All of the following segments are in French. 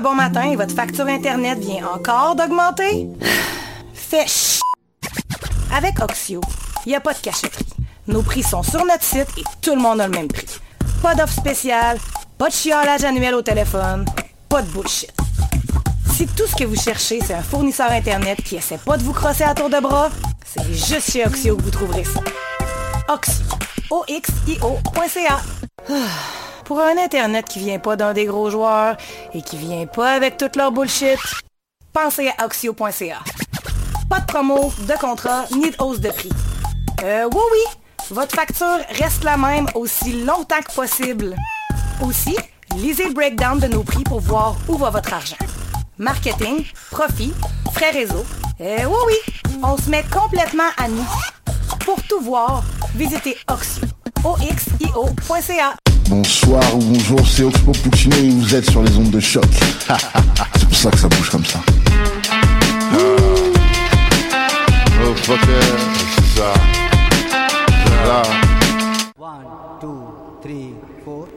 bon matin et votre facture Internet vient encore d'augmenter? Fait ch... Avec Oxio, il n'y a pas de cachotterie. Nos prix sont sur notre site et tout le monde a le même prix. Pas d'offre spéciale, pas de chiolage annuel au téléphone, pas de bullshit. Si tout ce que vous cherchez, c'est un fournisseur Internet qui essaie pas de vous crosser à tour de bras, c'est juste chez Oxio que vous trouverez ça. Oxio. O-X-I-O.ca. Pour un Internet qui vient pas d'un des gros joueurs et qui vient pas avec toute leur bullshit, pensez à Oxio.ca. Pas de promo, de contrat, ni de hausse de prix. Euh, oui, oui, votre facture reste la même aussi longtemps que possible. Aussi, lisez le breakdown de nos prix pour voir où va votre argent. Marketing, profit, frais réseau. Euh, oui, oui, on se met complètement à nous. Pour tout voir, visitez Oxio. O-X-I-O.ca. Bonsoir ou bonjour, c'est Oxpo Puccino et vous êtes sur les ondes de choc. c'est pour ça que ça bouge comme ça. Oh fucker, c'est ça. C'est ça. One, two, three, four.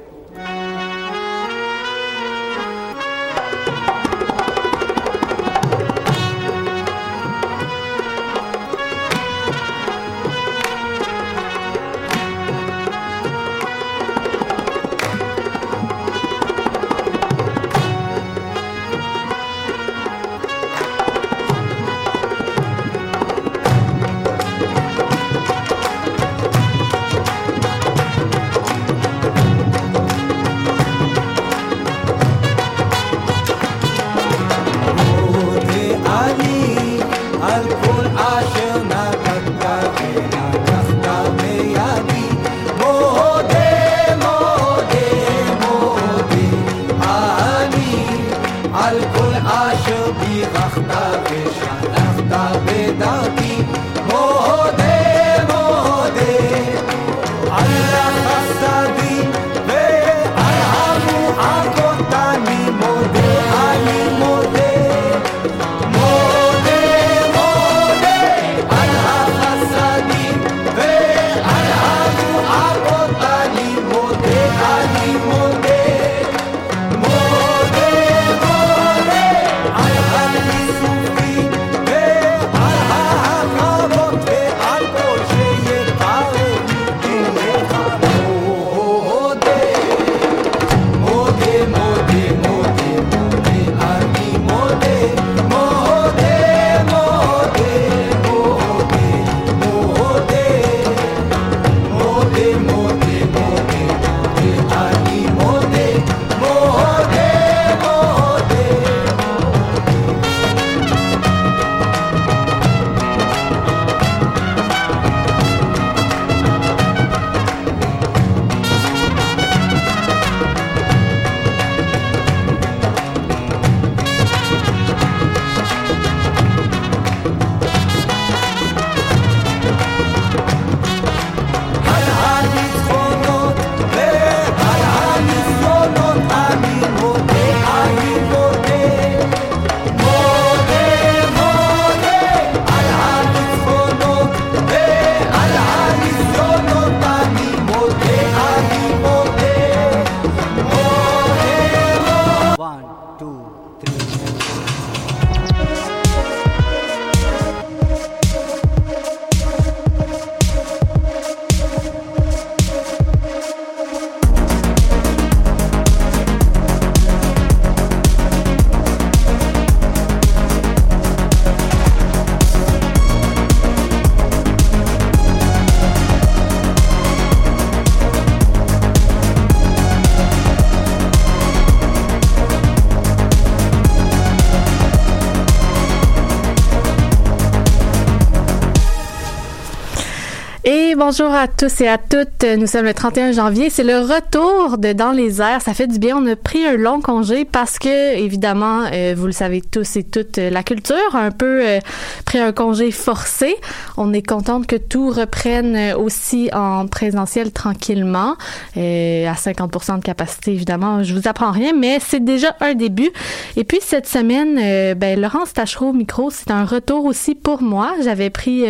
Bonjour à tous et à toutes. Nous sommes le 31 janvier. C'est le retour de Dans les airs. Ça fait du bien. On a pris un long congé parce que, évidemment, euh, vous le savez tous et toutes, euh, la culture a un peu euh, pris un congé forcé. On est contente que tout reprenne aussi en présentiel tranquillement, à 50% de capacité, évidemment. Je vous apprends rien, mais c'est déjà un début. Et puis, cette semaine, ben, Laurence Tachereau au micro, c'est un retour aussi pour moi. J'avais pris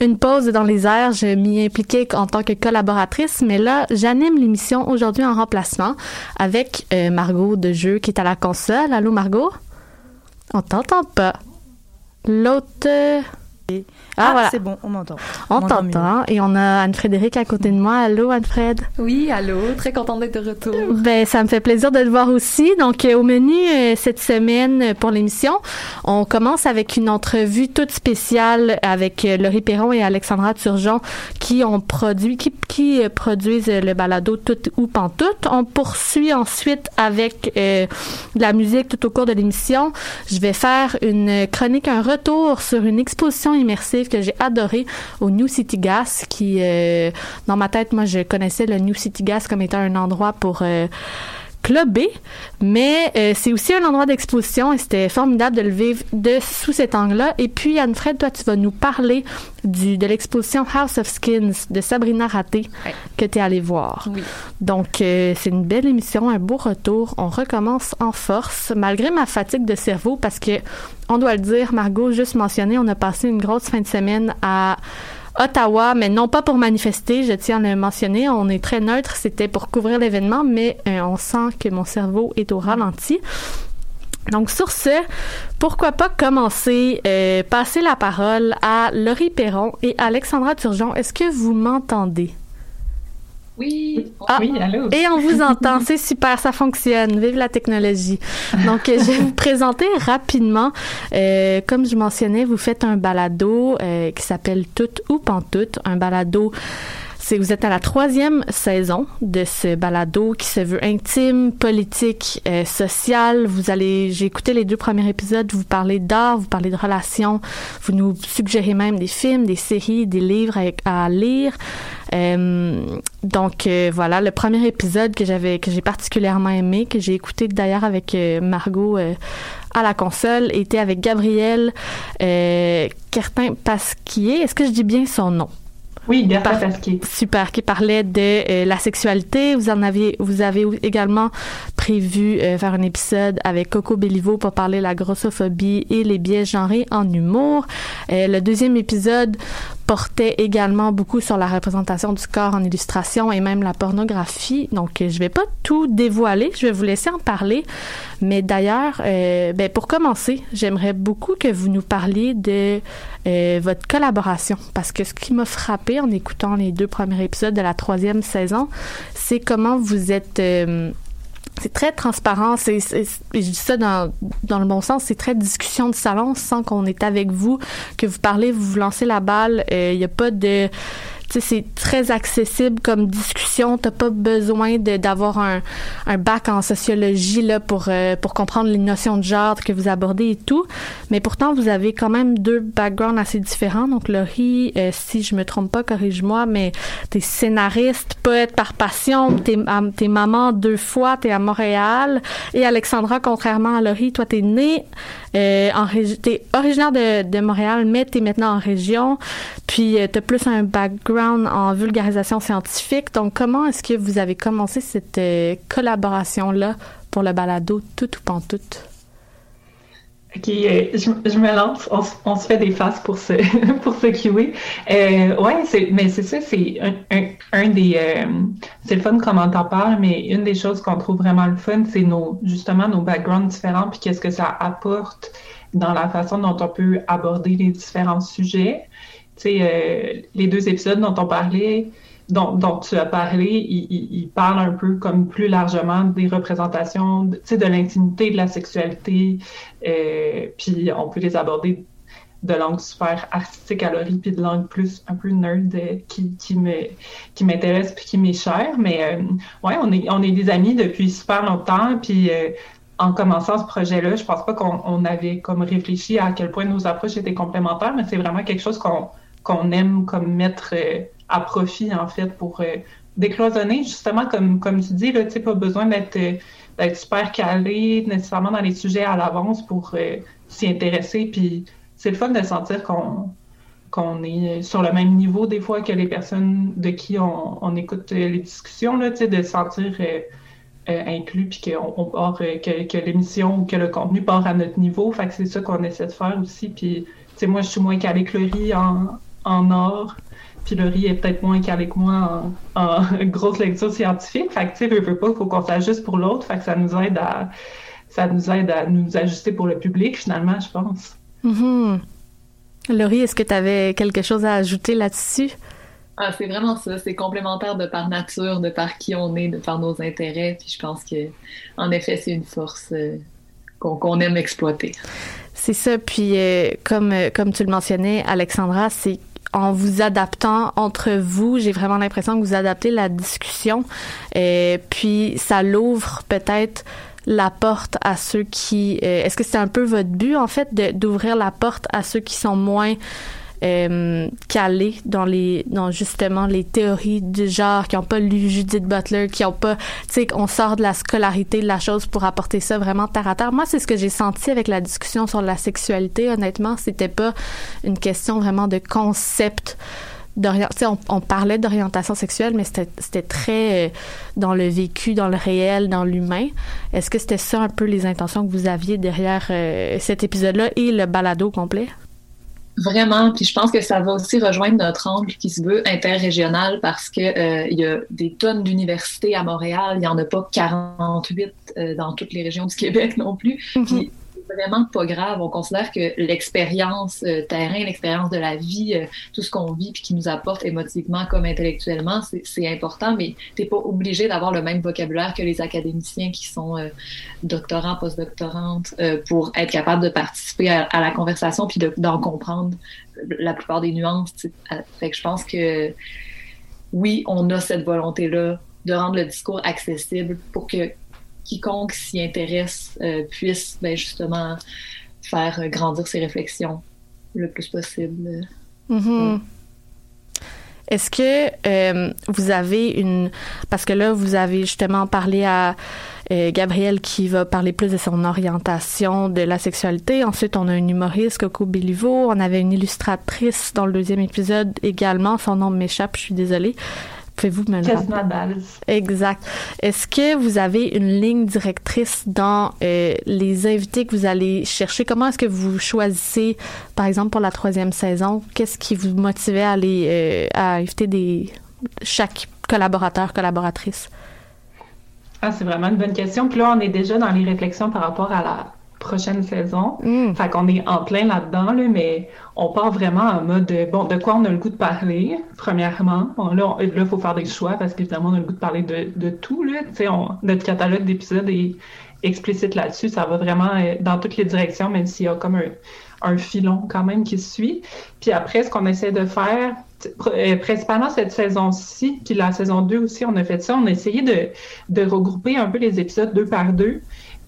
une pause dans les airs. M'y impliquer en tant que collaboratrice, mais là, j'anime l'émission aujourd'hui en remplacement avec euh, Margot de Jeu qui est à la console. Allô, Margot? On t'entend pas. L'autre... Ah, voilà. c'est bon, on m'entend. On t'entend. Et on a Anne-Frédéric à côté de moi. Allô, Anne-Fred? Oui, allô, très contente d'être de retour. Ben, ça me fait plaisir de te voir aussi. Donc, euh, au menu euh, cette semaine euh, pour l'émission, on commence avec une entrevue toute spéciale avec euh, Laurie Perron et Alexandra Turgeon qui ont produit, qui, qui euh, produisent euh, le balado Tout ou Pantoute. On poursuit ensuite avec euh, la musique tout au cours de l'émission. Je vais faire une chronique, un retour sur une exposition immersive que j'ai adorée au New City Gas qui, dans ma tête, moi, je connaissais le New City Gas comme étant un endroit pour clubber, mais euh, c'est aussi un endroit d'exposition et c'était formidable de le vivre de sous cet angle-là. Et puis, Anne-Fred, toi, tu vas nous parler du, de l'exposition House of Skins de Sabrina Raté Ouais. que tu es allée voir. Oui. Donc, euh, c'est une belle émission, un beau retour. On recommence en force, malgré ma fatigue de cerveau, parce que, on doit le dire, Margot, juste mentionné, on a passé une grosse fin de semaine à Ottawa, mais non pas pour manifester, je tiens à le mentionner. On est très neutre, c'était pour couvrir l'événement, mais euh, on sent que mon cerveau est au ralenti. Donc sur ce, pourquoi pas commencer, euh, passer la parole à Laurie Perron et Alexandra Turgeon. Est-ce que vous m'entendez? Oui, Ah. oui, allô. Et on vous entend, c'est super, ça fonctionne. Vive la technologie. Donc, euh, je vais vous présenter rapidement. Euh, comme je mentionnais, vous faites un balado euh, qui s'appelle Tout ou Pantoute, un balado. C'est vous êtes à la troisième saison de ce balado qui se veut intime, politique, euh, social. Vous allez, j'ai écouté les deux premiers épisodes. Vous parlez d'art, vous parlez de relations. Vous nous suggérez même des films, des séries, des livres à, lire. Euh, donc euh, voilà, le premier épisode que j'avais que j'ai particulièrement aimé, que j'ai écouté d'ailleurs avec Margot à la console, était avec Gabriel Cartin Pasquier. Est-ce que je dis bien son nom? Oui, Pasquier. Super, qui parlait de euh, la sexualité. Vous en avez, vous avez également prévu euh, faire un épisode avec Coco Bellivo pour parler de la grossophobie et les biais genrés en humour. Euh, le deuxième épisode portait également beaucoup sur la représentation du corps en illustration et même la pornographie. Donc, euh, je vais pas tout dévoiler, je vais vous laisser en parler. Mais d'ailleurs, euh, ben, pour commencer, j'aimerais beaucoup que vous nous parliez de euh, votre collaboration. Parce que ce qui m'a frappé en écoutant les deux premiers épisodes de la troisième saison, c'est comment vous êtes... c'est très transparent, c'est, je dis ça dans, dans le bon sens, c'est très discussion de salon sans qu'on est avec vous, que vous parlez, vous vous lancez la balle, il n'y a pas de... C'est très accessible comme discussion. T'as pas besoin d'avoir un, un bac en sociologie là pour euh, pour comprendre les notions de genre que vous abordez et tout. Mais pourtant, vous avez quand même deux backgrounds assez différents. Donc, Laurie, euh, si je me trompe pas, corrige-moi, mais t'es scénariste, poète par passion, t'es, am- t'es maman deux fois, t'es à Montréal. Et Alexandra, contrairement à Laurie, toi, t'es née euh, en t'es originaire de, de Montréal, mais t'es maintenant en région. Puis, euh, t'as plus un background en vulgarisation scientifique. Donc, comment est-ce que vous avez commencé cette euh, collaboration-là pour le balado Tout ou Pantoute? Ok, euh, je, me lance, on, se- fait des faces pour ce pour ce. Euh, c'est mais c'est ça, c'est un, des c'est le fun comme on t'en parle, mais une des choses qu'on trouve vraiment le fun, c'est nos justement nos backgrounds différents, puis qu'est-ce que ça apporte dans la façon dont on peut aborder les différents sujets. Sais, euh, les deux épisodes dont on parlait, dont, dont tu as parlé, ils, ils, ils parlent un peu comme plus largement des représentations, tu sais, de l'intimité, de la sexualité, euh, puis on peut les aborder de langue super artistique à Laurie, puis de langue plus un peu nerd euh, qui, qui me qui m'intéresse puis qui m'est chère. Mais euh, ouais, on est on est des amis depuis super longtemps, puis en commençant ce projet-là, je pense pas qu'on on avait comme réfléchi à quel point nos approches étaient complémentaires, mais c'est vraiment quelque chose qu'on qu'on aime comme mettre euh, à profit en fait pour euh, décloisonner justement comme comme tu dis là, pas besoin d'être euh, d'être super calé nécessairement dans les sujets à l'avance pour s'y intéresser. Puis c'est le fun de sentir qu'on qu'on est sur le même niveau des fois que les personnes de qui on, on écoute les discussions là, de se sentir inclus puis qu'on on part que, que l'émission ou que le contenu part à notre niveau. Fait que c'est ça qu'on essaie de faire aussi. Puis tu sais moi je suis moins calée que Laurie en en art puis Laurie est peut-être moins calée que moi en, en grosse lecture scientifique. Fait que, tu sais, veut, veut pas, faut qu'on s'ajuste pour l'autre. Fait que ça nous aide à, ça nous aide à nous ajuster pour le public, finalement, je pense. Mhm. Laurie, est-ce que tu avais quelque chose à ajouter là-dessus? Ah, c'est vraiment ça. C'est complémentaire de par nature, de par qui on est, de par nos intérêts. Puis je pense que, en effet, c'est une force euh, qu'on qu'on aime exploiter. C'est ça. Puis, euh, comme, euh, comme tu le mentionnais, Alexandra, c'est en vous adaptant entre vous, j'ai vraiment l'impression que vous adaptez la discussion. Et puis, ça l'ouvre peut-être la porte à ceux qui... euh, Est-ce que c'est un peu votre but, en fait, d'ouvrir la porte à ceux qui sont moins euh, calés dans les dans justement les théories du genre qui n'ont pas lu Judith Butler qui ont pas tu sais on sort de la scolarité de la chose pour apporter ça vraiment terre à terre moi c'est ce que j'ai senti avec la discussion sur la sexualité honnêtement c'était pas une question vraiment de concept on, on parlait d'orientation sexuelle, mais c'était c'était très euh, dans le vécu, dans le réel, dans l'humain. Est-ce que c'était ça un peu les intentions que vous aviez derrière euh, cet épisode-là et le balado complet? Vraiment, puis je pense que ça va aussi rejoindre notre angle qui se veut interrégional parce que euh, il y a des tonnes d'universités à Montréal, il y en a pas 48 euh, dans toutes les régions du Québec non plus. Puis c'est vraiment pas grave. On considère que l'expérience euh, terrain, l'expérience de la vie, euh, tout ce qu'on vit puis qui nous apporte émotivement comme intellectuellement, c'est- important, mais t'es pas obligé d'avoir le même vocabulaire que les académiciens qui sont euh, doctorants, postdoctorantes, pour être capable de participer à, la conversation puis de- d'en comprendre la plupart des nuances. Fait que je pense que oui, on a cette volonté-là de rendre le discours accessible pour que quiconque s'y intéresse euh, puisse ben, justement faire euh, grandir ses réflexions le plus possible. Mhm. Est-ce que euh, vous avez une... Parce que là, vous avez justement parlé à euh, Gabrielle qui va parler plus de son orientation de la sexualité. Ensuite, on a une humoriste, Coco Béliveau. On avait une illustratrice dans le deuxième épisode également. Son nom m'échappe, je suis désolée. Pouvez-vous me le. Exact. Est-ce que vous avez une ligne directrice dans euh, les invités que vous allez chercher? Comment est-ce que vous choisissez, par exemple, pour la troisième saison? Qu'est-ce qui vous motivait à aller euh, à inviter des chaque collaborateur, collaboratrice? Ah, c'est vraiment une bonne question. Puis là, on est déjà dans les réflexions par rapport à la prochaine saison. Mm. Fait qu'on est en plein là-dedans, là, mais on part vraiment en mode, de, bon, de quoi on a le goût de parler, premièrement. Bon, là, il faut faire des choix parce qu'évidemment, on a le goût de parler de, de tout, là. Tu sais, on- notre catalogue d'épisodes est explicite là-dessus. Ça va vraiment euh, dans toutes les directions, même s'il y a comme un, un filon quand même qui suit. Puis après, ce qu'on essaie de faire, euh, principalement cette saison-ci, puis la saison 2 aussi, on a fait ça. On a essayé de, de regrouper un peu les épisodes deux par deux,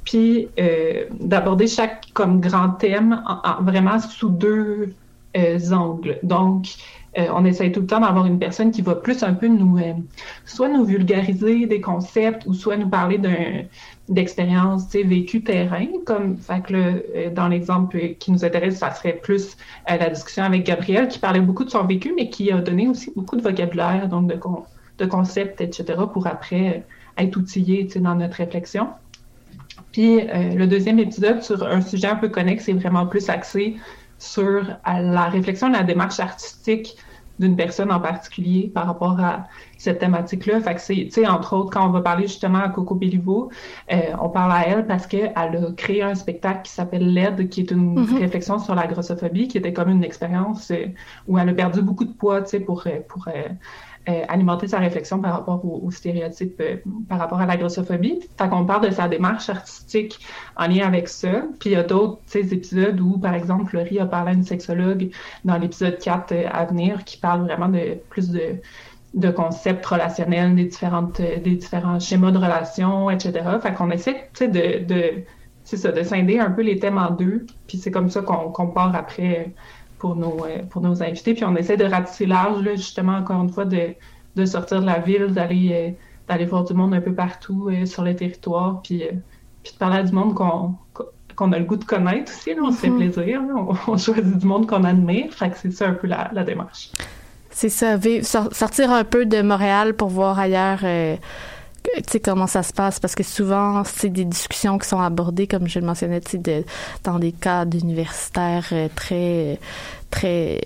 puis euh, d'aborder chaque comme grand thème en- en- vraiment sous deux euh, angles. Donc, euh, on essaye tout le temps d'avoir une personne qui va plus un peu nous, soit nous vulgariser des concepts ou soit nous parler d'un sais, vécues terrain, comme fait que dans l'exemple qui nous intéresse, ça serait plus la discussion avec Gabriel qui parlait beaucoup de son vécu, mais qui a donné aussi beaucoup de vocabulaire, donc de, con- de concepts, etc., pour après être outillé dans notre réflexion. Puis euh, le deuxième épisode sur un sujet un peu connexe, c'est vraiment plus axé sur la réflexion, la démarche artistique d'une personne en particulier par rapport à cette thématique-là. Fait que c'est, tu sais, entre autres, quand on va parler justement à Coco Béliveau, euh, on parle à elle parce qu'elle a créé un spectacle qui s'appelle LED, qui est une Mhm. réflexion sur la grossophobie, qui était comme une expérience euh, où elle a perdu beaucoup de poids, tu sais, pour, euh, pour euh, alimenter sa réflexion par rapport aux, aux stéréotypes euh, par rapport à la grossophobie. Fait qu'on parle de sa démarche artistique en lien avec ça. Puis il y a d'autres épisodes où, par exemple, Laurie a parlé à une sexologue dans l'épisode 4 euh, à venir qui parle vraiment de plus de de concepts relationnels, des différentes, euh, des différents schémas de relations, etc. Fait qu'on essaie, tu sais, de, de, c'est ça, de scinder un peu les thèmes en deux. Puis c'est comme ça qu'on qu'on part après pour nos, euh, pour nos invités. Puis on essaie de ratisser large, là, justement, encore une fois, de, de sortir de la ville, d'aller euh, d'aller voir du monde un peu partout euh, sur le territoire, puis, euh, puis de parler à du monde qu'on qu'on a le goût de connaître aussi. Là, on se fait Mhm. plaisir. là. On, on choisit du monde qu'on admire. Fait que c'est ça un peu la, la démarche. C'est ça, sortir un peu de Montréal pour voir ailleurs, euh, comment ça se passe, parce que souvent, c'est des discussions qui sont abordées, comme je le mentionnais, de- dans des cadres universitaires euh, très, très,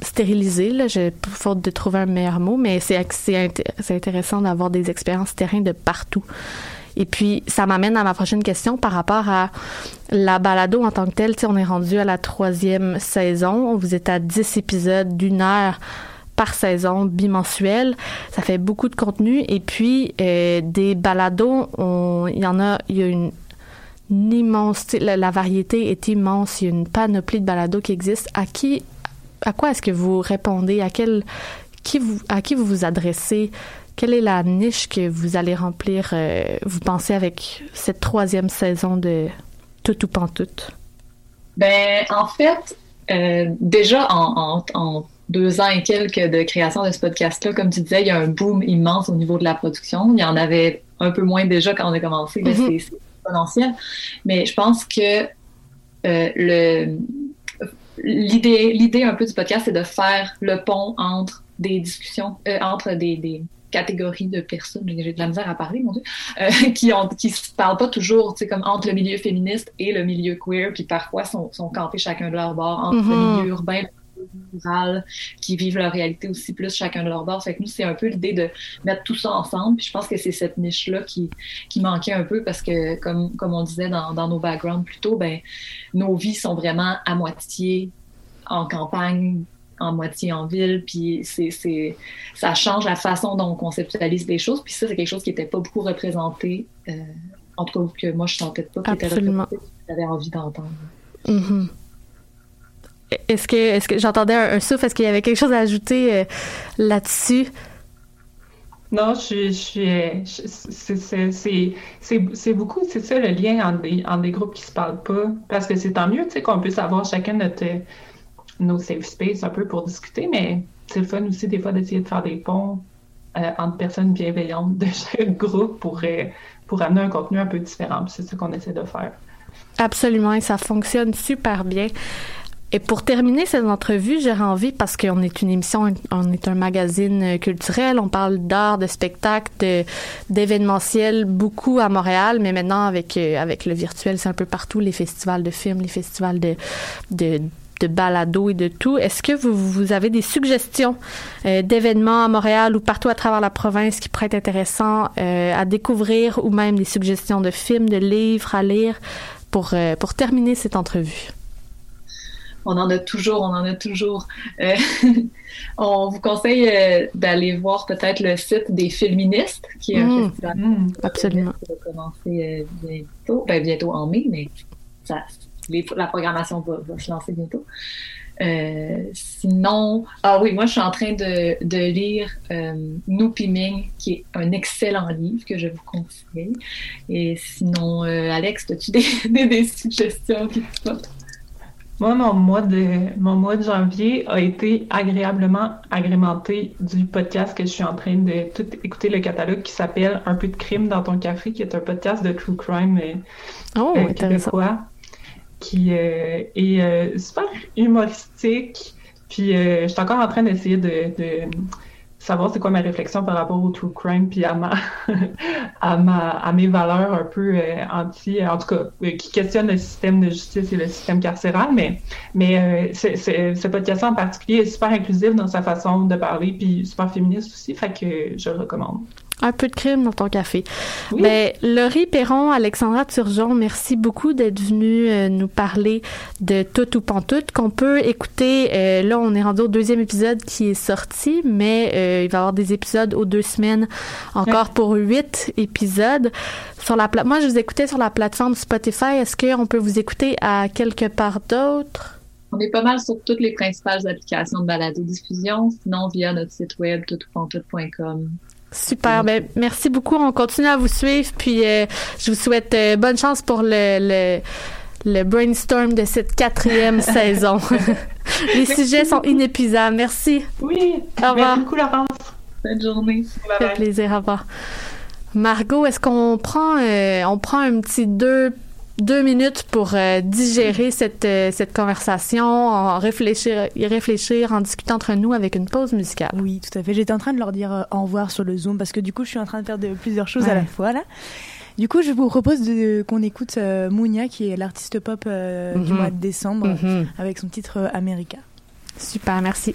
stérilisé, là, faute de trouver un meilleur mot, mais c'est c'est intéressant d'avoir des expériences terrain de partout. Et puis, ça m'amène à ma prochaine question par rapport à la balado en tant que telle. On est rendu à la troisième saison. Vous êtes à 10 épisodes d'une heure par saison bimensuelle. Ça fait beaucoup de contenu. Et puis, euh, des balados, il y en a, il y a une, immense, la, variété est immense. Il y a une panoplie de balados qui existe. À qui, à quoi est-ce que vous répondez? À qui à qui vous vous adressez? Quelle est la niche que vous allez remplir, euh, vous pensez, avec cette troisième saison de Tout ou Pantoute? Ben, en fait, euh, déjà en, en, en deux ans et quelques de création de ce podcast-là, comme tu disais, il y a un boom immense au niveau de la production. Il y en avait un peu moins déjà quand on a commencé, Mhm. c'est c'est exponentiel. Mais je pense que euh, le l'idée l'idée un peu du podcast, c'est de faire le pont entre des discussions, euh, entre des, des catégories de personnes, j'ai de la misère à parler, mon Dieu, euh, qui ont qui se parlent pas toujours, tu sais, comme entre le milieu féministe et le milieu queer, puis parfois sont, sont campés chacun de leur bord, entre Mhm. le milieu urbain et le milieu rural, qui vivent leur réalité aussi plus chacun de leur bord. Fait que nous, c'est un peu l'idée de mettre tout ça ensemble, puis je pense que c'est cette niche-là qui, qui manquait un peu, parce que, comme, comme on disait dans, dans nos backgrounds plus tôt, ben, nos vies sont vraiment à moitié en campagne, en moitié en ville, puis c'est, c'est, ça change la façon dont on conceptualise les choses, puis ça, c'est quelque chose qui n'était pas beaucoup représenté, euh, en tout cas que moi je sentais pas qui était Absolument. représenté, que j'avais envie d'entendre. Mhm. Est-ce que, est-ce que j'entendais un, un souffle? Est-ce qu'il y avait quelque chose à ajouter euh, là-dessus? Non, je suis, je je- c'est, c'est, c'est, c'est, c'est beaucoup, c'est ça le lien entre des, entre des groupes qui se parlent pas, parce que c'est tant mieux, tu sais, qu'on puisse avoir chacun notre, nos safe space un peu pour discuter, mais c'est le fun aussi des fois d'essayer de faire des ponts euh, entre personnes bienveillantes de chaque groupe pour, euh, pour amener un contenu un peu différent. C'est ça qu'on essaie de faire. Absolument, et ça fonctionne super bien. Et pour terminer cette entrevue, j'aurais envie, parce qu'on est une émission, on est un magazine euh, culturel, on parle d'art, de spectacle, d'événementiel, beaucoup à Montréal, mais maintenant avec avec le virtuel, c'est un peu partout, les festivals de films, les festivals de de balado et de tout. Est-ce que vous, vous avez des suggestions euh, d'événements à Montréal ou partout à travers la province qui pourraient être intéressants euh, à découvrir ou même des suggestions de films, de livres à lire pour, euh, pour terminer cette entrevue? On en a toujours, on en a toujours. Euh, on vous conseille euh, d'aller voir peut-être le site des Féministes, qui est un Mm. festival Mm. Absolument. qui va commencer euh, bientôt, ben, bientôt en mai, mais ça, les- la programmation va, va se lancer bientôt. Euh, sinon, ah oui, moi je suis en train de, de lire euh, Nous Piming, qui est un excellent livre que je vous conseille. Et sinon, euh, Alex, as-tu des, des, des suggestions? Qui te sortent? Moi, mon mois de, mon mois de janvier a été agréablement agrémenté du podcast que je suis en train de tout écouter le catalogue qui s'appelle Un peu de crime dans ton café, qui est un podcast de true crime euh, Oh, euh, intéressant. québécois, qui euh, est euh, super humoristique. Puis euh, je suis encore en train d'essayer de, savoir c'est quoi ma réflexion par rapport au true crime, puis à ma, à ma, à mes valeurs un peu anti, en tout cas, qui questionnent le système de justice et le système carcéral. Mais, mais c'est- c'est- ce podcast en particulier est super inclusif dans sa façon de parler, puis super féministe aussi, fait que je le recommande. Un peu de crime dans ton café. Oui. Ben, Laurie Perron, Alexandra Turgeon, merci beaucoup d'être venue euh, nous parler de Tout ou Pantoute qu'on peut écouter. euh, là, on est rendu au deuxième épisode qui est sorti, mais euh, il va y avoir des épisodes aux deux semaines encore pour huit épisodes. Sur la pla- Moi, je vous écoutais sur la plateforme Spotify. Est-ce qu'on peut vous écouter à quelque part d'autre? On est pas mal sur toutes les principales applications de balado-diffusion, sinon via notre site web toutoupantoute.com. Super. Ben, merci beaucoup. On continue à vous suivre. Puis, euh, je vous souhaite euh, bonne chance pour le, le, le brainstorm de cette quatrième saison. Les sujets sont inépuisables. Merci. Oui, Au revoir. merci beaucoup Laurence. Bonne journée. Bye Ça bye. fait plaisir. Au revoir. Margot, est-ce qu'on prend, euh, on prend un petit deux, deux minutes pour euh, digérer cette, euh, cette conversation, en réfléchir, y réfléchir, en discutant entre nous avec une pause musicale? Oui, tout à fait. J'étais en train de leur dire euh, au revoir sur le Zoom parce que du coup, je suis en train de faire de plusieurs choses à la fois là. Du coup, je vous propose qu'on écoute Mounia, qui est l'artiste pop du Mhm. mois de décembre, Mhm. avec son titre America. Super, merci.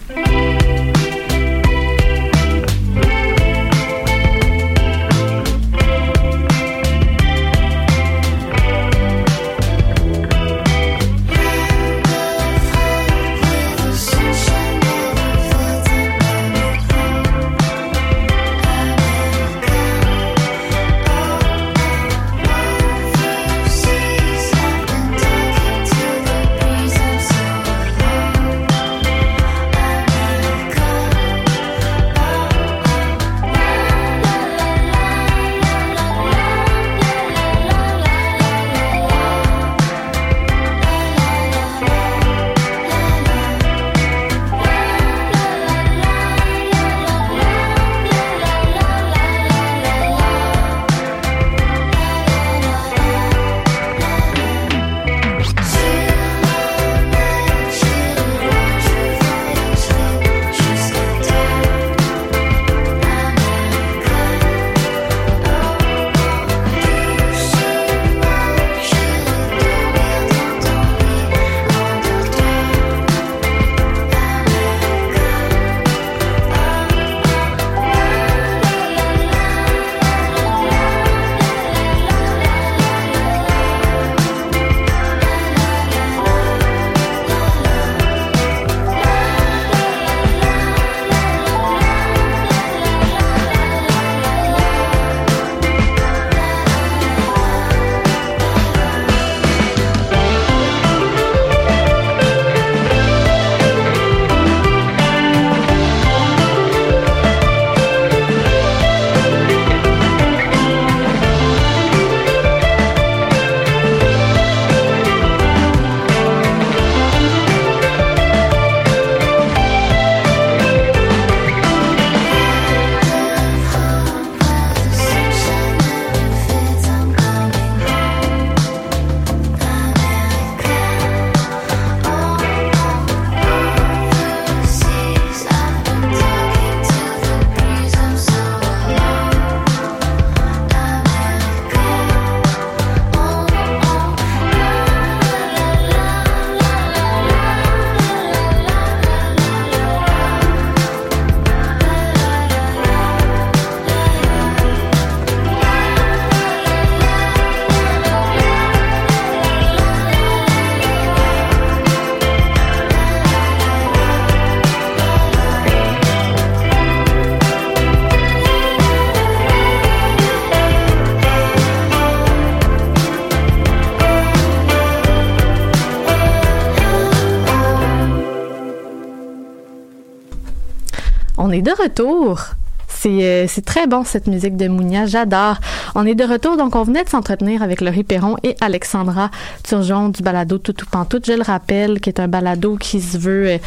On est de retour. C'est euh, c'est très bon cette musique de Mounia, j'adore. On est de retour, donc on venait de s'entretenir avec Laurie Perron et Alexandra Turgeon du balado Toutou Pantoute. Je le rappelle, qui est un balado qui se veut euh,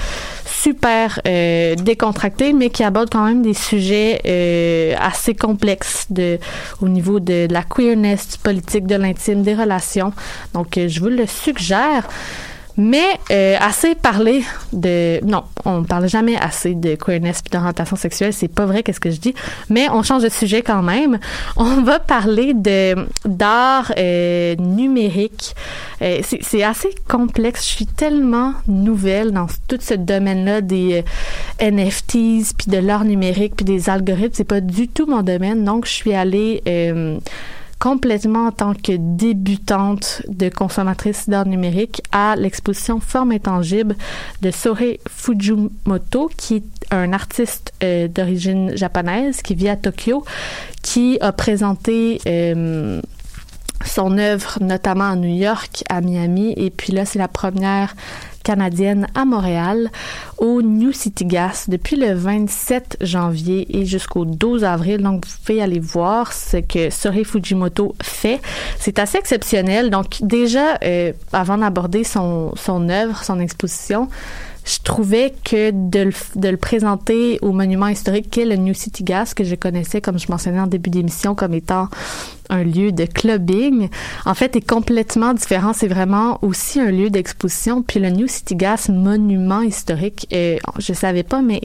super euh, décontracté, mais qui aborde quand même des sujets assez complexes au niveau de, la queerness, du politique, de l'intime, des relations. Donc, je vous le suggère. Mais euh, assez parler de non, on parle jamais assez de queerness et d'orientation sexuelle, c'est pas vrai qu'est-ce que je dis, mais on change de sujet quand même. On va parler de d'art euh, numérique. Euh, c'est c'est assez complexe. Je suis tellement nouvelle dans tout ce domaine-là des euh, NFTs puis de l'art numérique puis des algorithmes. C'est pas du tout mon domaine, donc je suis allée euh, complètement en tant que débutante de consommatrice d'art numérique à l'exposition Forme intangible de Sorei Fujimoto, qui est un artiste euh, d'origine japonaise qui vit à Tokyo, qui a présenté euh, son œuvre notamment à New York, à Miami, et puis là, c'est la première canadienne à Montréal au New City Gas depuis le 27 janvier et jusqu'au 12 avril. Donc, vous pouvez aller voir ce que Sorei Fujimoto fait. C'est assez exceptionnel. Donc, déjà, euh, avant d'aborder son, son œuvre, son exposition, je trouvais que de le, de le présenter au monument historique qu'est le New City Gas, que je connaissais, comme je mentionnais en début d'émission, comme étant un lieu de clubbing, en fait, est complètement différent. C'est vraiment aussi un lieu d'exposition. Puis le New City Gas, monument historique, euh, je savais pas, mais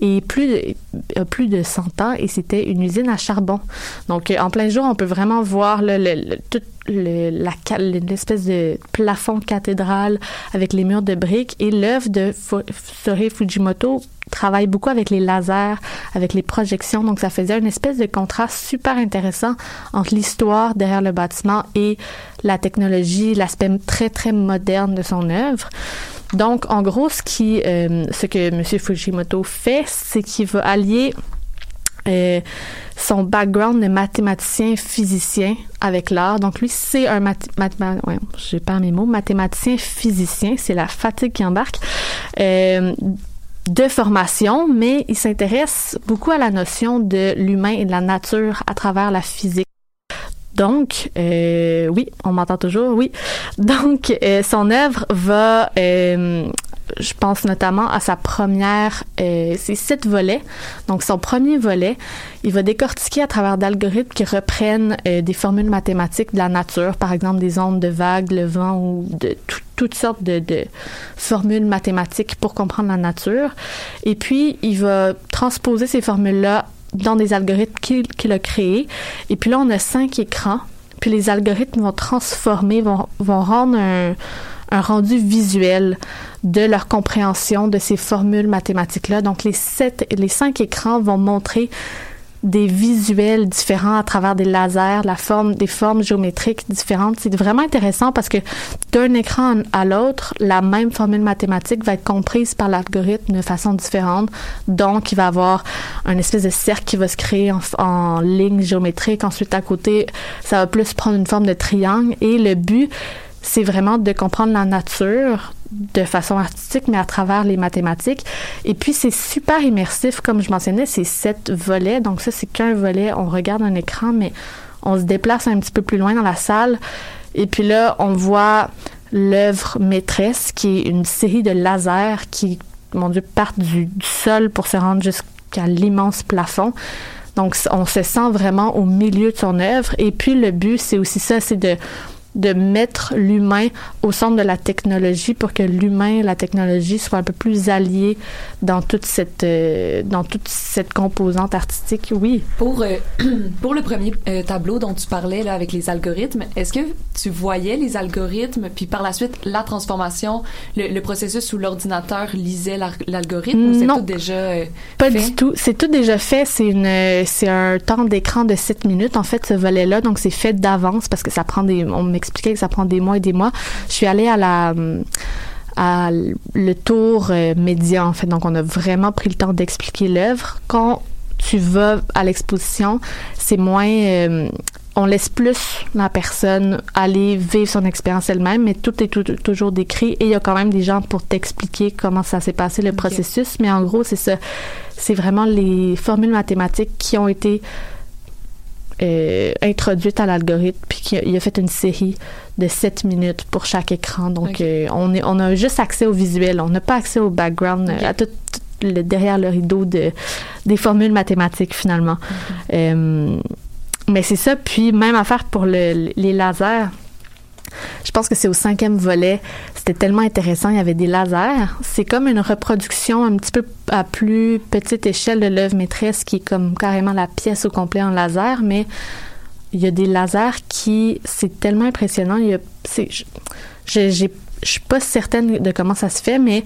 est plus de, plus de 100 ans et c'était une usine à charbon. Donc, euh, en plein jour, on peut vraiment voir le, l'espèce de plafond cathédrale avec les murs de briques et l'œuvre de Sori Fujimoto travaille beaucoup avec les lasers, avec les projections. Donc, ça faisait une espèce de contraste super intéressant entre l'histoire derrière le bâtiment et la technologie, l'aspect très, très moderne de son œuvre. Donc, en gros, ce, qui, euh, ce que M. Fujimoto fait, c'est qu'il va allier euh, son background de mathématicien physicien avec l'art. Donc lui, c'est un ouais, j'ai pas mes mots, mathématicien physicien, c'est la fatigue qui embarque. Euh, de formation, mais il s'intéresse beaucoup à la notion de l'humain et de la nature à travers la physique. Donc, euh, oui, on m'entend toujours, oui. Donc, euh, son œuvre va, euh, je pense notamment à sa première, euh, c'est sept volets. Donc, son premier volet, il va décortiquer à travers d'algorithmes qui reprennent euh, des formules mathématiques de la nature, par exemple des ondes de vagues, le vent ou de toutes sortes de, formules mathématiques pour comprendre la nature. Et puis, il va transposer ces formules-là dans des algorithmes qu'il qu a créés. Et puis là, on a cinq écrans. Puis les algorithmes vont transformer, vont rendre un, un rendu visuel de leur compréhension de ces formules mathématiques-là. Donc, les sept, les cinq écrans vont montrer des visuels différents à travers des lasers, la forme, des formes géométriques différentes. C'est vraiment intéressant parce que d'un écran à l'autre, la même formule mathématique va être comprise par l'algorithme de façon différente. Donc, il va avoir un espèce de cercle qui va se créer en, en ligne géométrique. Ensuite, à côté, ça va plus prendre une forme de triangle. Et le but, c'est vraiment de comprendre la nature de façon artistique, mais à travers les mathématiques. Et puis, c'est super immersif, comme je mentionnais, c'est sept volets. Donc, ça, c'est qu'un volet. On regarde un écran, mais on se déplace un petit peu plus loin dans la salle. Et puis là, on voit l'œuvre maîtresse, qui est une série de lasers qui, mon Dieu, partent du, du sol pour se rendre jusqu'à l'immense plafond. Donc, on se sent vraiment au milieu de son œuvre. Et puis, le but, c'est aussi ça, c'est de de mettre l'humain au centre de la technologie pour que l'humain et la technologie soient un peu plus alliés dans toute cette euh, dans toute cette composante artistique. Oui. Pour euh, pour le premier euh, tableau dont tu parlais là avec les algorithmes, est-ce que tu voyais les algorithmes puis par la suite la transformation, le, le processus où l'ordinateur lisait l'algorithme ou c'est tout déjà pas fait? du tout. C'est tout déjà fait. C'est une c'est un temps d'écran de 7 minutes en fait ce volet là donc c'est fait d'avance parce que ça prend des on m'expliquait que ça prend des mois et des mois. Je suis allée à la à le tour euh, média en fait. Donc on a vraiment pris le temps d'expliquer l'œuvre. Quand tu vas à l'exposition, c'est moins euh, on laisse plus la personne aller vivre son expérience elle-même, mais tout est tout, toujours décrit et il y a quand même des gens pour t'expliquer comment ça s'est passé le processus. Mais en gros, c'est ça. C'est vraiment les formules mathématiques qui ont été euh, introduite à l'algorithme puis qu'il a, fait une série de 7 minutes pour chaque écran. Donc euh, on est on a juste accès au visuel. On n'a pas accès au background euh, à tout, tout le derrière le rideau de des formules mathématiques finalement. Euh, mais c'est ça. Puis même affaire pour le, les lasers. Je pense que c'est au cinquième volet. C'était tellement intéressant. Il y avait des lasers. C'est comme une reproduction un petit peu à plus petite échelle de l'œuvre maîtresse qui est comme carrément la pièce au complet en laser, mais il y a des lasers qui, c'est tellement impressionnant. Je, je, suis pas certaine de comment ça se fait, mais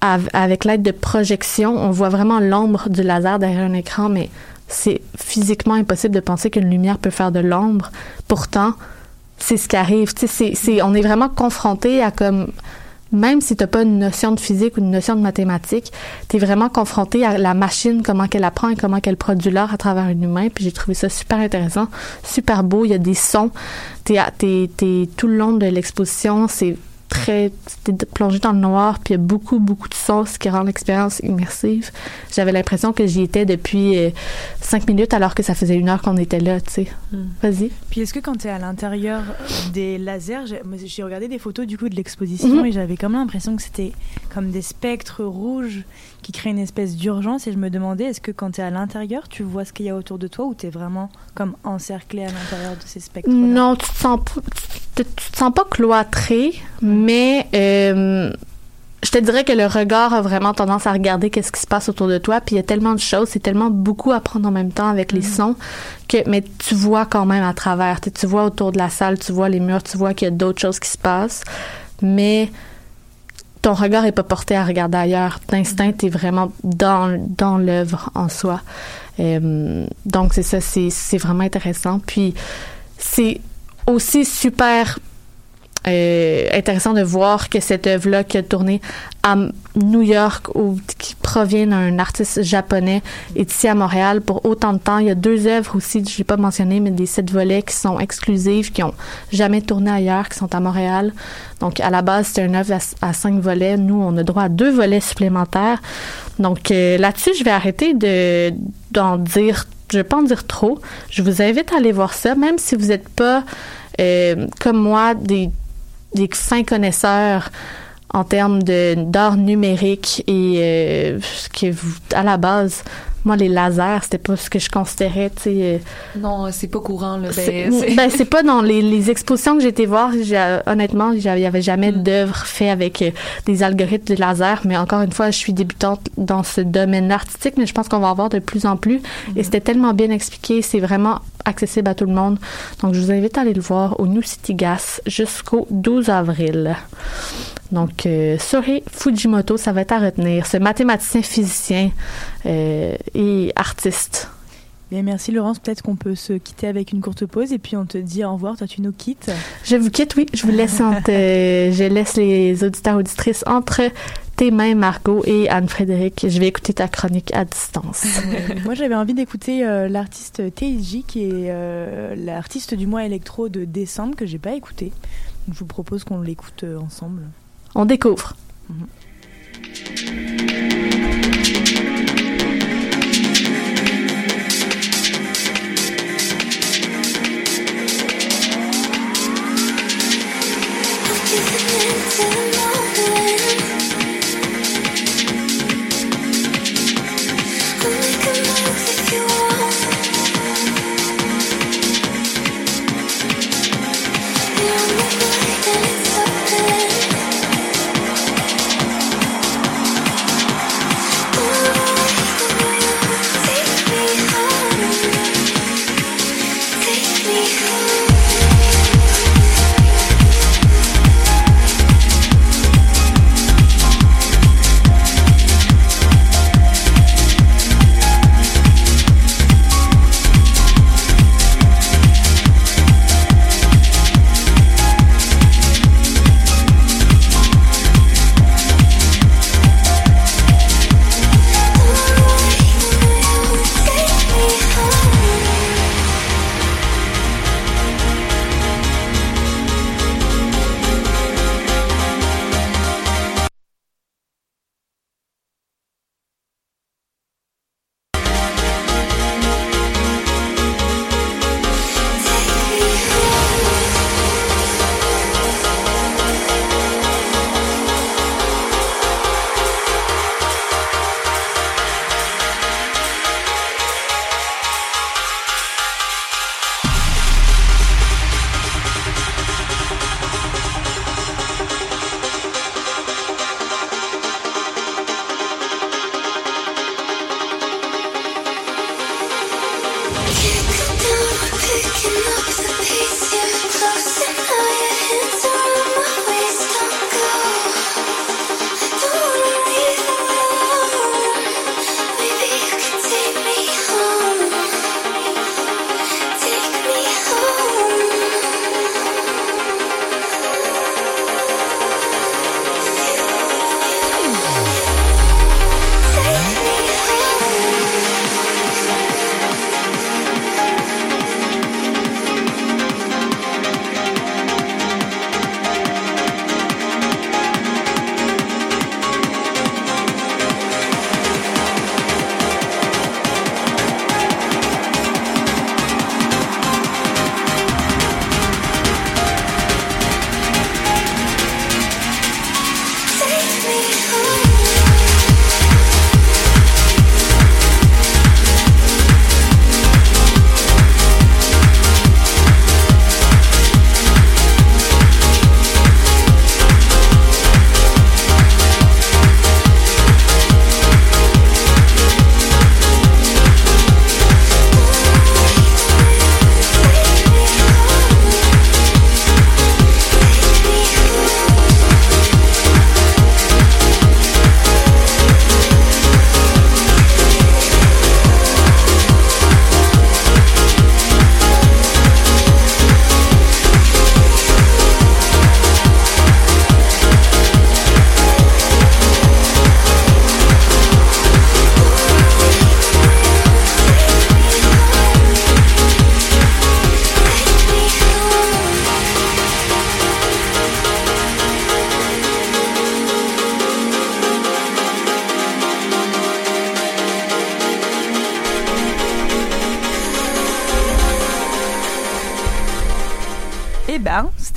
av- avec l'aide de projection, on voit vraiment l'ombre du laser derrière un écran, mais c'est physiquement impossible de penser qu'une lumière peut faire de l'ombre. Pourtant, c'est ce qui arrive. Tu sais, c'est, c'est, on est vraiment confronté à comme même si t'as pas une notion de physique ou une notion de mathématiques, t'es vraiment confronté à la machine, comment qu'elle apprend et comment qu'elle produit l'art à travers un humain. Puis j'ai trouvé ça super intéressant, super beau. Il y a des sons. À- t'es, t'es tout le long de l'exposition, c'est très t'es plongé dans le noir puis il y a beaucoup beaucoup de sons ce qui rend l'expérience immersive. J'avais l'impression que j'y étais depuis euh, cinq minutes alors que ça faisait une heure qu'on était là tu sais. Vas-y. Puis est-ce que quand tu es à l'intérieur des lasers, j'ai regardé des photos du coup de l'exposition Mhm. et j'avais quand même l'impression que c'était comme des spectres rouges qui créent une espèce d'urgence et je me demandais est-ce que quand tu es à l'intérieur, tu vois ce qu'il y a autour de toi ou tu es vraiment comme encerclé à l'intérieur de ces spectres Non, tu te sens tu te, sens pas cloîtré, mais euh, je te dirais que le regard a vraiment tendance à regarder qu'est-ce qui se passe autour de toi, puis il y a tellement de choses, c'est tellement beaucoup à prendre en même temps avec les sons que mais tu vois quand même à travers, tu vois autour de la salle, tu vois les murs, tu vois qu'il y a d'autres choses qui se passent, mais ton regard est pas porté à regarder ailleurs. D'instinct, t'es vraiment dans dans l'œuvre en soi. Euh, donc c'est ça, c'est vraiment intéressant. Puis c'est aussi super euh, intéressant de voir que cette œuvre-là qui a tourné à New York ou qui provient d'un artiste japonais est ici à Montréal pour autant de temps. Il y a deux œuvres aussi, je l'ai pas mentionné, mais des sept volets qui sont exclusives, qui ont jamais tourné ailleurs, qui sont à Montréal. Donc à la base, c'était une œuvre à, cinq volets. Nous, on a droit à deux volets supplémentaires. Donc euh, là-dessus, je vais arrêter de d'en dire, je vais pas en dire trop. Je vous invite à aller voir ça, même si vous n'êtes pas euh, comme moi des des fins connaisseurs en termes d'art numérique et euh, que vous à la base moi les lasers c'était pas ce que je considérais tu sais euh, Non, c'est pas courant, c'est Ben, c'est- ben, c'est pas dans les, les expositions que j'ai été voir j'ai- honnêtement il y avait jamais d'œuvre fait avec euh, des algorithmes de laser mais encore une fois je suis débutante dans ce domaine artistique mais je pense qu'on va en voir de plus en plus. Et c'était tellement bien expliqué c'est vraiment accessible à tout le monde. Donc je vous invite à aller le voir au New City Gas jusqu'au 12 avril donc, euh, Sori Fujimoto, ça va être à retenir. Ce mathématicien, physicien euh, et artiste. Bien, merci Laurence, peut-être qu'on peut se quitter avec une courte pause et puis on te dit au revoir, toi tu nous quittes. Je vous quitte, oui. Je vous laisse entre, euh, je laisse les auditeurs auditrices entre tes mains, Margot et Anne-Frédéric. Je vais écouter ta chronique à distance. Euh, Moi j'avais envie d'écouter euh, l'artiste TSJ qui est l'artiste du mois électro de décembre que j'ai pas écouté. Donc, je vous propose qu'on l'écoute ensemble. On découvre.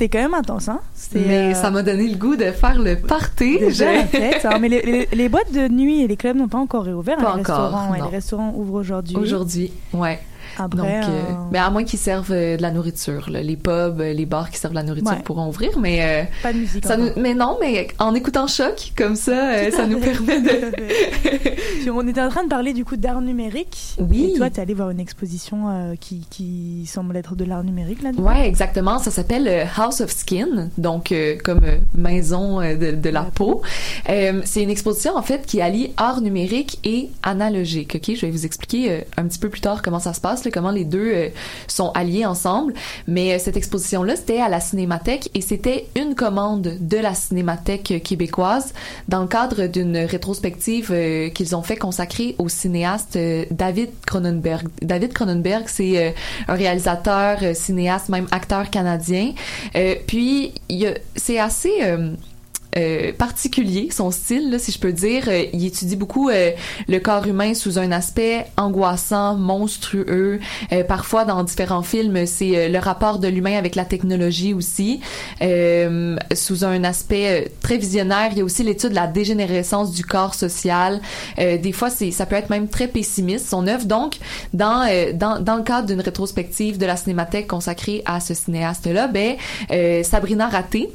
C'était quand même intense, hein. Mais euh, ça m'a donné le goût de faire le party. Déjà, fait, hein, mais les, les- les boîtes de nuit et les clubs n'ont pas encore réouvert. Pas hein, les encore, Restaurants, ouais, les restaurants ouvrent aujourd'hui. Aujourd'hui, ouais. Après, Donc, euh, euh, ben, à moins qu'ils servent euh, de la nourriture, là. les pubs, les bars qui servent de la nourriture Ouais. pourront ouvrir, mais euh, pas de musique. ça encore. nous- mais non, mais en écoutant choc comme ça, euh, ça nous permet de. Puis on était en train de parler du coup d'art numérique. Oui. Et toi, t'es allé voir une exposition qui, qui semble être de l'art numérique là. Ouais, exactement. Ça s'appelle House of Skin, donc comme maison de, de la peau. Euh, c'est une exposition en fait qui allie art numérique et analogique. Ok, je vais vous expliquer un petit peu plus tard comment ça se passe, comment les deux euh, sont alliés ensemble. Mais euh, cette exposition-là, c'était à la Cinémathèque et c'était une commande de la Cinémathèque québécoise dans le cadre d'une rétrospective euh, qu'ils ont fait consacrée au cinéaste David Cronenberg. David Cronenberg, c'est un réalisateur, cinéaste, même acteur canadien. Puis, c'est assez... euh, particulier son style si je peux dire. Euh, il étudie beaucoup euh, le corps humain sous un aspect angoissant monstrueux. Parfois dans différents films c'est le rapport de l'humain avec la technologie aussi. Sous un aspect très visionnaire il y a aussi l'étude de la dégénérescence du corps social. Des fois ça peut être même très pessimiste son œuvre. Donc dans le cadre d'une rétrospective de la cinémathèque consacrée à ce cinéaste là ben Sabrina Raté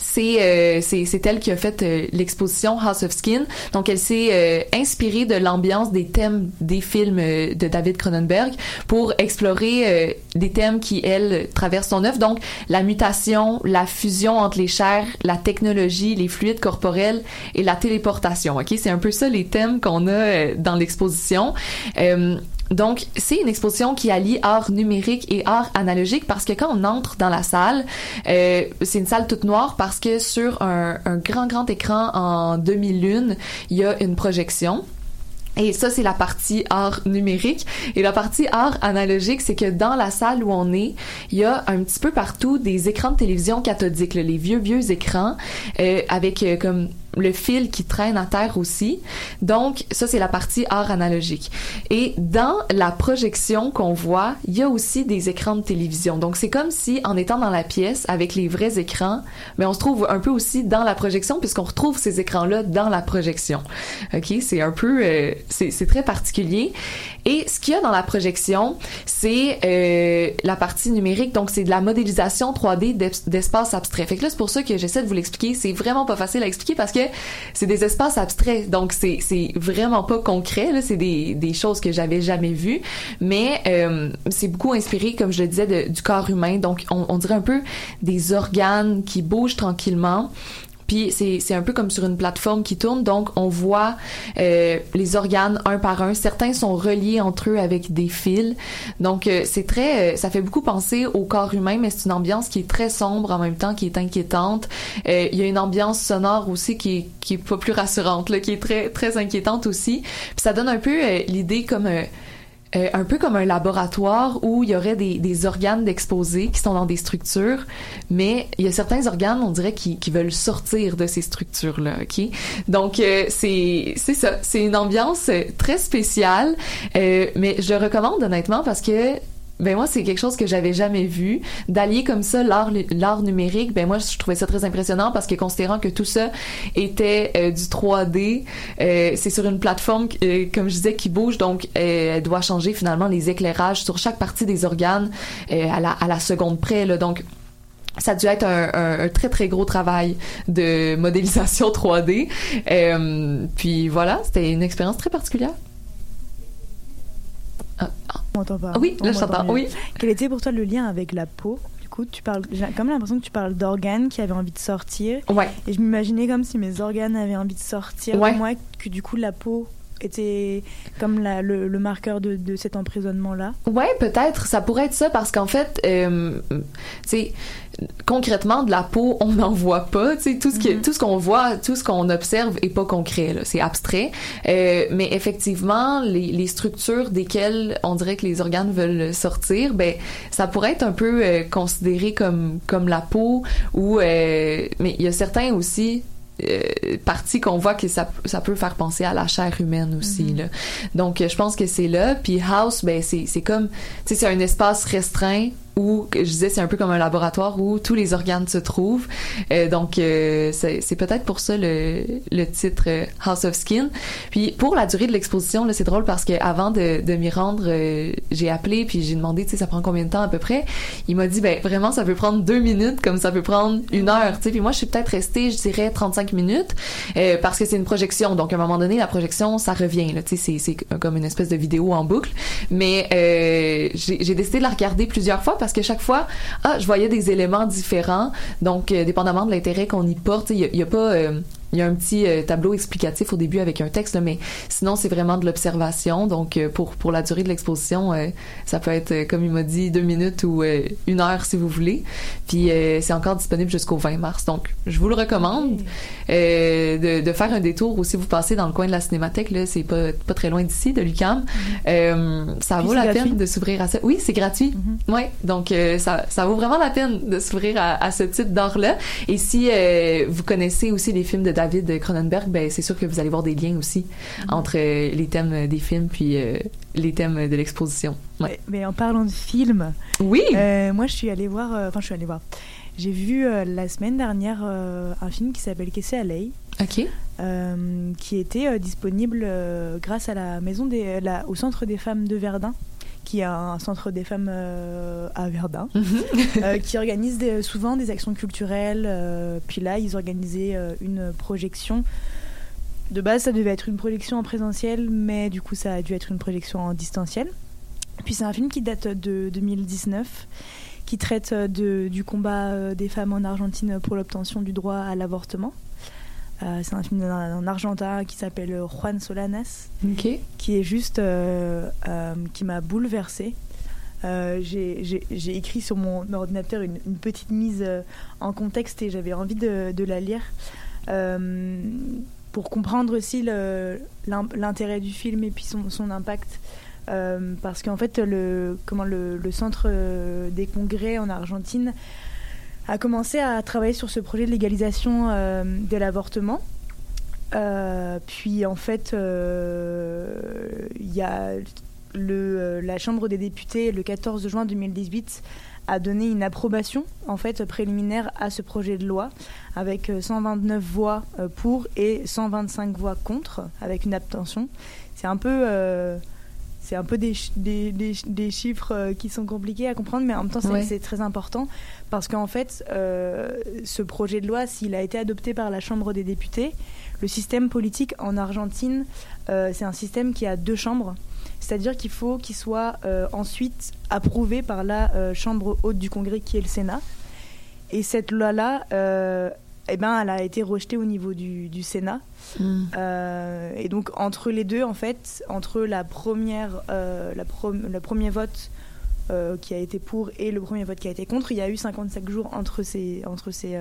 c'est euh, c'est elle qui a fait euh, l'exposition House of Skin. Donc elle s'est euh, inspirée de l'ambiance des thèmes des films euh, de David Cronenberg pour explorer euh, des thèmes qui elle traversent son œuvre. Donc la mutation, la fusion entre les chairs, la technologie, les fluides corporels et la téléportation. Ok, c'est un peu ça les thèmes qu'on a dans l'exposition. Donc, c'est une exposition qui allie art numérique et art analogique parce que quand on entre dans la salle, euh, c'est une salle toute noire parce que sur un, un grand, grand écran en demi-lune, il y a une projection. Et ça, c'est la partie art numérique. Et la partie art analogique, c'est que dans la salle où on est, il y a un petit peu partout des écrans de télévision cathodiques, là, les vieux, vieux écrans, euh, avec euh, comme le fil qui traîne à terre aussi. Donc, ça, c'est la partie art analogique. Et dans la projection qu'on voit, il y a aussi des écrans de télévision. Donc, c'est comme si, en étant dans la pièce avec les vrais écrans, mais on se trouve un peu aussi dans la projection puisqu'on retrouve ces écrans-là dans la projection. OK? C'est un peu... euh, c'est c'est très particulier. Et ce qu'il y a dans la projection, c'est euh, la partie numérique. Donc, c'est de la modélisation 3D d'es- d'espace abstrait. Fait que là, c'est pour ça que j'essaie de vous l'expliquer. C'est vraiment pas facile à expliquer parce que c'est des espaces abstraits. Donc, c'est vraiment pas concret. C'est des, des choses que j'avais jamais vues. Mais euh, c'est beaucoup inspiré, comme je le disais, de- du corps humain. Donc, on, on dirait un peu des organes qui bougent tranquillement. Puis c'est un peu comme sur une plateforme qui tourne, donc on voit euh, les organes un par un. Certains sont reliés entre eux avec des fils. Donc euh, c'est très, euh, ça fait beaucoup penser au corps humain, mais c'est une ambiance qui est très sombre en même temps, qui est inquiétante. Euh, Il y a une ambiance sonore aussi qui est, qui est pas plus rassurante, là, qui est très très inquiétante aussi. Puis ça donne un peu euh, l'idée comme euh, un peu comme un laboratoire où il y aurait des, des organes d'exposés qui sont dans des structures, mais il y a certains organes, on dirait, qui, qui veulent sortir de ces structures-là, ok? Donc, euh, c'est ça, c'est une ambiance euh, très spéciale, euh, mais je recommande honnêtement parce que ben moi c'est quelque chose que j'avais jamais vu d'allier comme ça l'art l'art numérique ben moi je trouvais ça très impressionnant parce que considérant que tout ça était euh, du 3D euh, c'est sur une plateforme euh, comme je disais qui bouge donc euh, elle doit changer finalement les éclairages sur chaque partie des organes à la à la seconde près là donc ça a dû être un, un- un très très gros travail de modélisation 3D. Euh, puis voilà, c'était une expérience très particulière. Ah, ah. On m'entend pas. Ah oui, On là, je t'entends, oui. Quel était pour toi le lien avec la peau Du coup, tu parles. J'ai comme l'impression que tu parles d'organes qui avaient envie de sortir. Ouais. Et je m'imaginais comme si mes organes avaient envie de sortir Ouais. moi, que du coup la peau était comme la- le, le marqueur de, de cet emprisonnement-là. Ouais, peut-être. Ça pourrait être ça parce qu'en fait, euh, tu concrètement, de la peau, on n'en voit pas. Tu sais, tout ce qui, tout ce qu'on voit, tout ce qu'on observe est pas concret. C'est abstrait. Euh, mais effectivement, les, les structures desquelles on dirait que les organes veulent sortir, ben, ça pourrait être un peu euh, considéré comme comme la peau. Ou, euh, mais il y a certains aussi euh, parties qu'on voit que ça, ça peut faire penser à la chair humaine aussi là. Donc je pense que c'est là puis house ben c'est c'est comme tu sais c'est un espace restreint où je disais c'est un peu comme un laboratoire où tous les organes se trouvent. Euh, donc euh, c'est peut-être pour ça le, le titre euh, House of Skin. Puis pour la durée de l'exposition, là c'est drôle parce que avant de, de m'y rendre, euh, j'ai appelé puis j'ai demandé tu sais ça prend combien de temps à peu près? Il m'a dit ben vraiment ça peut prendre deux minutes comme ça peut prendre une heure. Tu sais puis moi je suis peut-être restée je dirais 35 minutes euh, parce que c'est une projection. Donc à un moment donné la projection ça revient là. Tu sais c'est comme une espèce de vidéo en boucle. Mais j'ai décidé de la regarder plusieurs fois parce que chaque fois, ah, je voyais des éléments différents. Donc, euh, dépendamment de l'intérêt qu'on y porte, il y, a- pas... il y a un petit euh, tableau explicatif au début avec un texte, mais sinon c'est vraiment de l'observation. Donc euh, pour pour la durée de l'exposition, euh, ça peut être comme il m'a dit deux minutes ou une heure si vous voulez. Puis c'est encore disponible jusqu'au 20 mars. Donc je vous le recommande de, de faire un détour ou si vous passez dans le coin de la Cinémathèque là, c'est pas pas très loin d'ici de l'UCAM. Euh, ça Puis vaut la gratuit. peine de s'ouvrir à ça. Oui, c'est gratuit. Ouais, donc ça ça vaut vraiment la peine de s'ouvrir à, à ce type d'art là. Et si vous connaissez aussi les films de David Cronenberg, ben c'est sûr que vous allez voir des liens aussi entre euh, les thèmes des films puis euh, les thèmes de l'exposition. Ouais. Mais en parlant de films, Oui. euh, moi je suis allée voir, euh, enfin je suis allée voir. J'ai vu euh, la semaine dernière euh, un film qui s'appelle Kessé à Lay, Ok. euh, qui était euh, disponible euh, grâce à la maison des, la- au centre des femmes de Verdun, qui est un centre des femmes euh, à Verdun, euh, qui organise des- souvent des actions culturelles. euh, puis là, ils organisaient une projection. De base, ça devait être une projection en présentiel, mais du coup, ça a dû être une projection en distanciel. Puis c'est un film qui date de 2019, qui traite de, du combat des femmes en Argentine pour l'obtention du droit à l'avortement. Euh, c'est un film d'un Argentin qui s'appelle Juan Solanas, qui est juste euh, euh, qui m'a bouleversée. J'ai- écrit sur mon ordinateur une, une petite mise en contexte et j'avais envie de, de la lire pour comprendre aussi l'intérêt du film et puis son, son impact. Parce qu'en fait, le, comment le, le centre des congrès en Argentine a commencé à travailler sur ce projet de légalisation euh, de l'avortement. Euh, puis en fait, euh, il y a le, euh, la Chambre des députés le 14 juin 2018 a donné une approbation en fait préliminaire à ce projet de loi avec euh, 129 voix pour et 125 voix contre avec une abstention. C'est un peu c'est un peu des, des, des, des chiffres euh, qui sont compliqués à comprendre, mais en même temps, c'est Ouais. très important parce qu'en fait, euh, ce projet de loi, s'il a été adopté par la Chambre des députés, le système politique en Argentine, euh, c'est un système qui a deux chambres. C'est-à-dire qu'il faut qu'il soit euh, ensuite approuvé par la Chambre haute du Congrès, qui est le Sénat. Et cette loi-là, eh ben, elle a été rejetée au niveau du, du Sénat. Mm. Euh, et donc entre les deux, en fait, entre la première, euh, la prom- le premier vote euh, qui a été pour et le premier vote qui a été contre, il y a eu 55 jours entre ces, entre ces,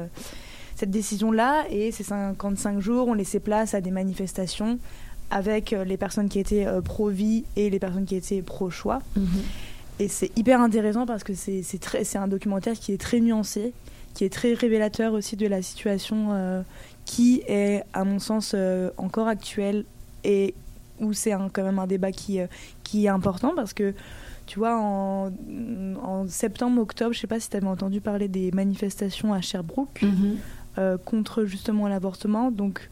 cette décision-là. Et ces 55 jours ont laissé place à des manifestations avec les personnes qui étaient pro-vie et les personnes qui étaient pro-choix. Mhm. Et c'est hyper intéressant parce que c'est un documentaire qui est très nuancé, qui est très révélateur aussi de la situation euh, qui est, à mon sens, euh, encore actuelle et où c'est quand même un débat qui, euh, qui est important parce que, tu vois, en, en septembre, octobre, je sais pas si tu avais entendu parler des manifestations à Sherbrooke Mhm. contre justement l'avortement. Donc,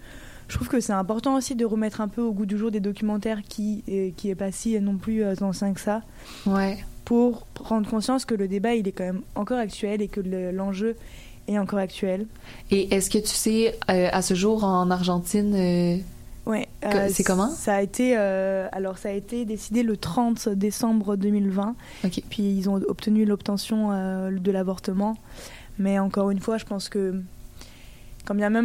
je trouve que c'est important aussi de remettre un peu au goût du jour des documentaires qui, euh, qui est pas si non plus ancien que ça Ouais. Pour prendre conscience que le débat il est quand même encore actuel et que le- l'enjeu est encore actuel. Et est-ce que tu sais euh, à ce jour en Argentine euh, Ouais. Que- c'est comment? Ça a été euh, alors ça a été décidé le 30 décembre 2020. Ok. Puis ils ont obtenu l'obtention euh, de l'avortement. Mais encore une fois, je pense que quand bien même